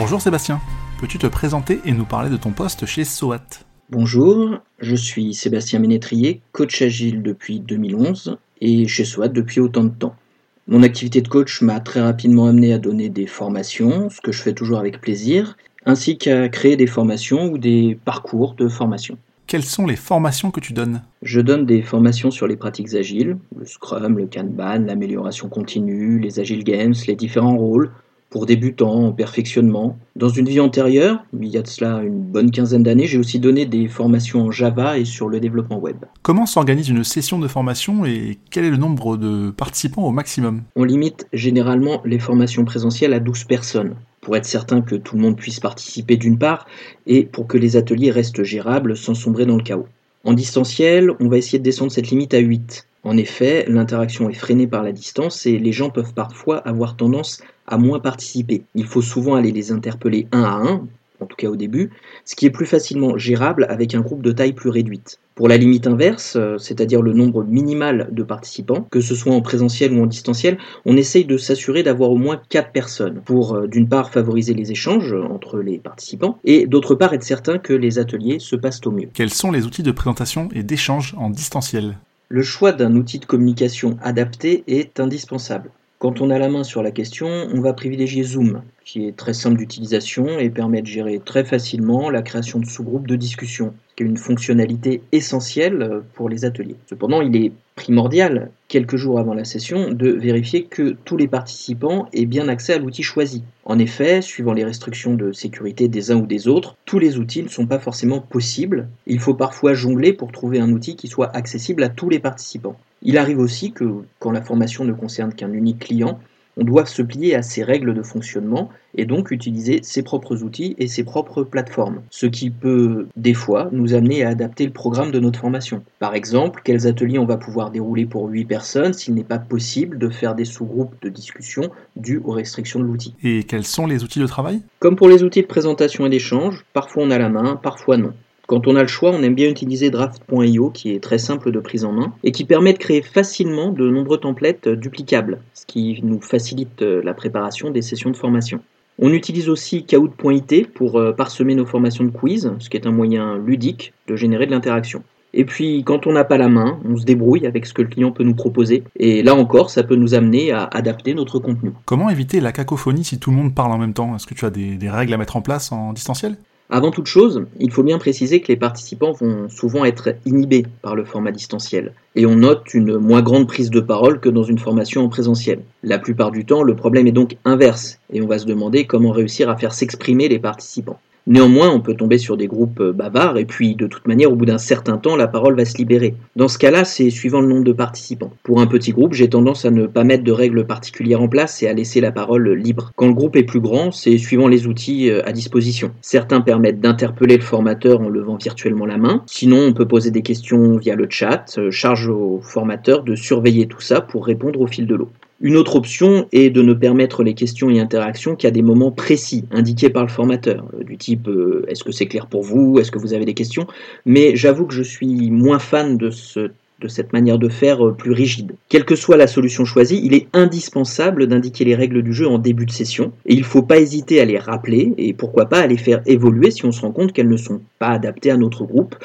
Bonjour Sébastien, peux-tu te présenter et nous parler de ton poste chez SOAT Bonjour, je suis Sébastien Ménétrier, coach agile depuis 2011 et chez SOAT depuis autant de temps. Mon activité de coach m'a très rapidement amené à donner des formations, ce que je fais toujours avec plaisir, ainsi qu'à créer des formations ou des parcours de formation. Quelles sont les formations que tu donnes Je donne des formations sur les pratiques agiles, le Scrum, le Kanban, l'amélioration continue, les Agile Games, les différents rôles, pour débutants, en perfectionnement. Dans une vie antérieure, il y a de cela une bonne quinzaine d'années, j'ai aussi donné des formations en Java et sur le développement web. Comment s'organise une session de formation et quel est le nombre de participants au maximum? On limite généralement les formations présentielles à 12 personnes pour être certain que tout le monde puisse participer d'une part, et pour que les ateliers restent gérables sans sombrer dans le chaos. En distanciel, on va essayer de descendre cette limite à 8. En effet, l'interaction est freinée par la distance et les gens peuvent parfois avoir tendance à moins participer. Il faut souvent aller les interpeller un à un, en tout cas au début, ce qui est plus facilement gérable avec un groupe de taille plus réduite. Pour la limite inverse, euh, c'est-à-dire le nombre minimal de participants, que ce soit en présentiel ou en distanciel, on essaye de s'assurer d'avoir au moins 4 personnes pour euh, d'une part favoriser les échanges entre les participants et d'autre part être certain que les ateliers se passent au mieux. Quels sont les outils de présentation et d'échange en distanciel? Le choix d'un outil de communication adapté est indispensable. Quand on a la main sur la question, on va privilégier Zoom, qui est très simple d'utilisation et permet de gérer très facilement la création de sous-groupes de discussion, qui est une fonctionnalité essentielle pour les ateliers. Cependant, il est primordial, quelques jours avant la session, de vérifier que tous les participants aient bien accès à l'outil choisi. En effet, suivant les restrictions de sécurité des uns ou des autres, tous les outils ne sont pas forcément possibles. Il faut parfois jongler pour trouver un outil qui soit accessible à tous les participants. Il arrive aussi que, quand la formation ne concerne qu'un unique client, on doit se plier à ses règles de fonctionnement et donc utiliser ses propres outils et ses propres plateformes, ce qui peut des fois nous amener à adapter le programme de notre formation. Par exemple, quels ateliers on va pouvoir dérouler pour 8 personnes s'il n'est pas possible de faire des sous-groupes de discussion dus aux restrictions de l'outil? Et quels sont les outils de travail? Comme pour les outils de présentation et d'échange, parfois on a la main, parfois non. Quand on a le choix, on aime bien utiliser Draft.io qui est très simple de prise en main et qui permet de créer facilement de nombreux templates duplicables, ce qui nous facilite euh, la préparation des sessions de formation. On utilise aussi Kahoot.it pour euh, parsemer nos formations de quiz, ce qui est un moyen ludique de générer de l'interaction. Et puis, quand on n'a pas la main, on se débrouille avec ce que le client peut nous proposer. Et là encore, ça peut nous amener à adapter notre contenu. Comment éviter la cacophonie si tout le monde parle en même temps? Est-ce que tu as des règles à mettre en place en distanciel? Avant toute chose, il faut bien préciser que les participants vont souvent être inhibés par le format distanciel, et on note une moins grande prise de parole que dans une formation en présentiel. La plupart du temps, le problème est donc inverse, et on va se demander comment réussir à faire s'exprimer les participants. Néanmoins, on peut tomber sur des groupes euh, bavards et puis de toute manière, au bout d'un certain temps, la parole va se libérer. Dans ce cas-là, c'est suivant le nombre de participants. Pour un petit groupe, j'ai tendance à ne pas mettre de règles particulières en place et à laisser la parole libre. Quand le groupe est plus grand, c'est suivant les outils euh, à disposition. Certains permettent d'interpeller le formateur en levant virtuellement la main. Sinon, on peut poser des questions via le chat. Euh, charge au formateur de surveiller tout ça pour répondre au fil de l'eau. Une autre option est de ne permettre les questions et interactions qu'à des moments précis, indiqués par le formateur, euh, du type euh, est-ce que c'est clair pour vous, est-ce que vous avez des questions, mais j'avoue que je suis moins fan de ce de cette manière de faire euh, plus rigide. Quelle que soit la solution choisie, il est indispensable d'indiquer les règles du jeu en début de session, et il ne faut pas hésiter à les rappeler, et pourquoi pas à les faire évoluer si on se rend compte qu'elles ne sont pas adaptées à notre groupe.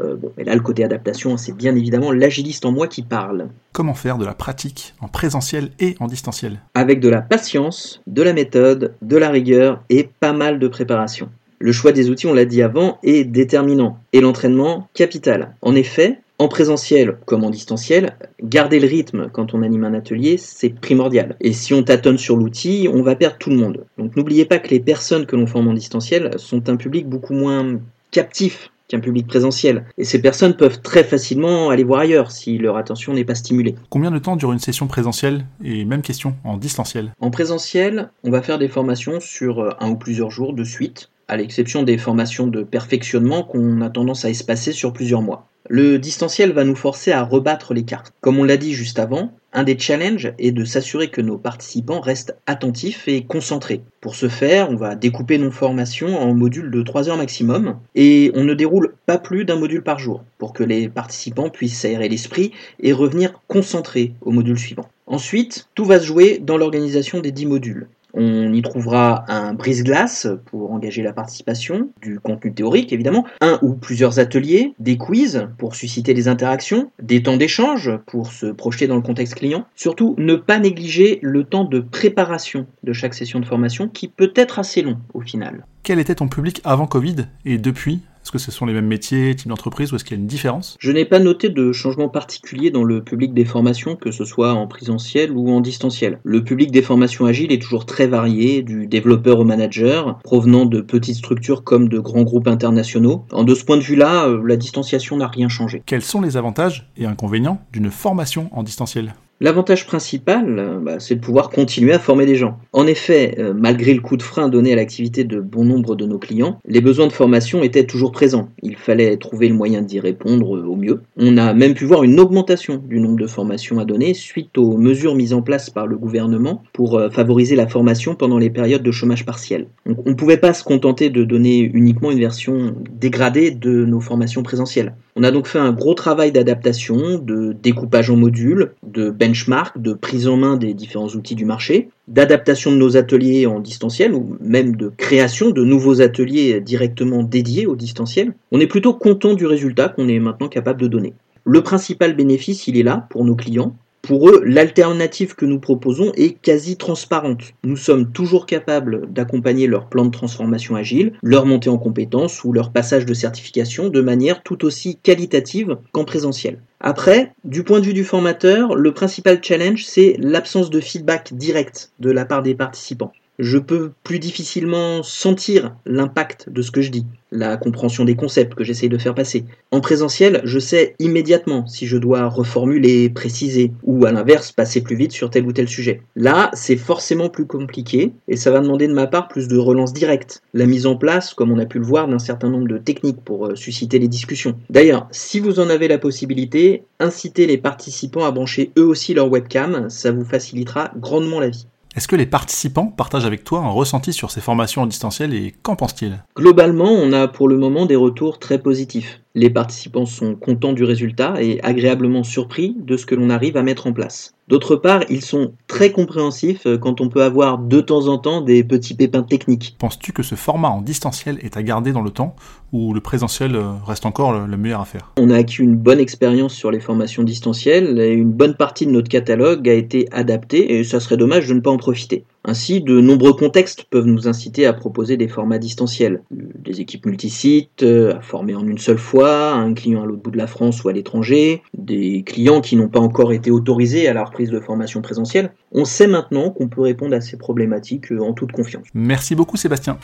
Euh, bon, mais là, le côté adaptation, c'est bien évidemment l'agiliste en moi qui parle. Comment faire de la pratique en présentiel et en distanciel? Avec de la patience, de la méthode, de la rigueur et pas mal de préparation. Le choix des outils, on l'a dit avant, est déterminant et l'entraînement capital. En effet, en présentiel comme en distanciel, garder le rythme quand on anime un atelier, c'est primordial. Et si on tâtonne sur l'outil, on va perdre tout le monde. Donc n'oubliez pas que les personnes que l'on forme en distanciel sont un public beaucoup moins captif qu'un public présentiel. Et ces personnes peuvent très facilement aller voir ailleurs si leur attention n'est pas stimulée. Combien de temps dure une session présentielle Et même question, en distanciel? En présentiel, on va faire des formations sur un ou plusieurs jours de suite, à l'exception des formations de perfectionnement qu'on a tendance à espacer sur plusieurs mois. Le distanciel va nous forcer à rebattre les cartes. Comme on l'a dit juste avant, un des challenges est de s'assurer que nos participants restent attentifs et concentrés. Pour ce faire, on va découper nos formations en modules de 3 heures maximum et on ne déroule pas plus d'un module par jour pour que les participants puissent s'aérer l'esprit et revenir concentrés au module suivant. Ensuite, tout va se jouer dans l'organisation des 10 modules. On y trouvera un brise-glace pour engager la participation, du contenu théorique évidemment, un ou plusieurs ateliers, des quiz pour susciter des interactions, des temps d'échange pour se projeter dans le contexte client. Surtout, ne pas négliger le temps de préparation de chaque session de formation qui peut être assez long au final. Quel était ton public avant Covid et depuis? Est-ce que ce sont les mêmes métiers, type d'entreprise, ou est-ce qu'il y a une différence? Je n'ai pas noté de changement particulier dans le public des formations, que ce soit en présentiel ou en distanciel. Le public des formations agiles est toujours très varié, du développeur au manager, provenant de petites structures comme de grands groupes internationaux. En de ce point de vue-là, euh, la distanciation n'a rien changé. Quels sont les avantages et inconvénients d'une formation en distanciel? L'avantage principal, euh, bah, c'est de pouvoir continuer à former des gens. En effet, euh, malgré le coup de frein donné à l'activité de bon nombre de nos clients, les besoins de formation étaient toujours présents. Il fallait trouver le moyen d'y répondre euh, au mieux. On a même pu voir une augmentation du nombre de formations à donner suite aux mesures mises en place par le gouvernement pour favoriser la formation pendant les périodes de chômage partiel. On ne pouvait pas se contenter de donner uniquement une version dégradée de nos formations présentielles. On a donc fait un gros travail d'adaptation, de découpage en modules, de de prise en main des différents outils du marché, d'adaptation de nos ateliers en distanciel ou même de création de nouveaux ateliers directement dédiés au distanciel. On est plutôt content du résultat qu'on est maintenant capable de donner. Le principal bénéfice, il est là pour nos clients, pour eux, l'alternative que nous proposons est quasi transparente. Nous sommes toujours capables d'accompagner leur plan de transformation agile, leur montée en compétences ou leur passage de certification de manière tout aussi qualitative qu'en présentiel. Après, du point de vue du formateur, le principal challenge, c'est l'absence de feedback direct de la part des participants je peux plus difficilement sentir l'impact de ce que je dis, la compréhension des concepts que j'essaye de faire passer. En présentiel, je sais immédiatement si je dois reformuler, préciser, ou à l'inverse, passer plus vite sur tel ou tel sujet. Là, c'est forcément plus compliqué, et ça va demander de ma part plus de relance directe, la mise en place, comme on a pu le voir, d'un certain nombre de techniques pour euh, susciter les discussions. D'ailleurs, si vous en avez la possibilité, incitez les participants à brancher eux aussi leur webcam, ça vous facilitera grandement la vie. Est-ce que les participants partagent avec toi un ressenti sur ces formations en distanciel et qu'en pensent-ils? Globalement, on a pour le moment des retours très positifs. Les participants sont contents du résultat et agréablement surpris de ce que l'on arrive à mettre en place. D'autre part, ils sont très compréhensifs euh, quand on peut avoir de temps en temps des petits pépins techniques. Penses-tu que ce format en distanciel est à garder dans le temps ou le présentiel euh, reste encore le meilleur à faire? On a acquis une bonne expérience sur les formations distancielles et une bonne partie de notre catalogue a été adaptée et ça serait dommage de ne pas en profiter. Ainsi, de nombreux contextes peuvent nous inciter à proposer des formats distanciels. Des équipes multisites, euh, à former en une seule fois, un client à l'autre bout de la France ou à l'étranger, des clients qui n'ont pas encore été autorisés à la reprise de formation présentielle. On sait maintenant qu'on peut répondre à ces problématiques euh, en toute confiance. Merci beaucoup Sébastien.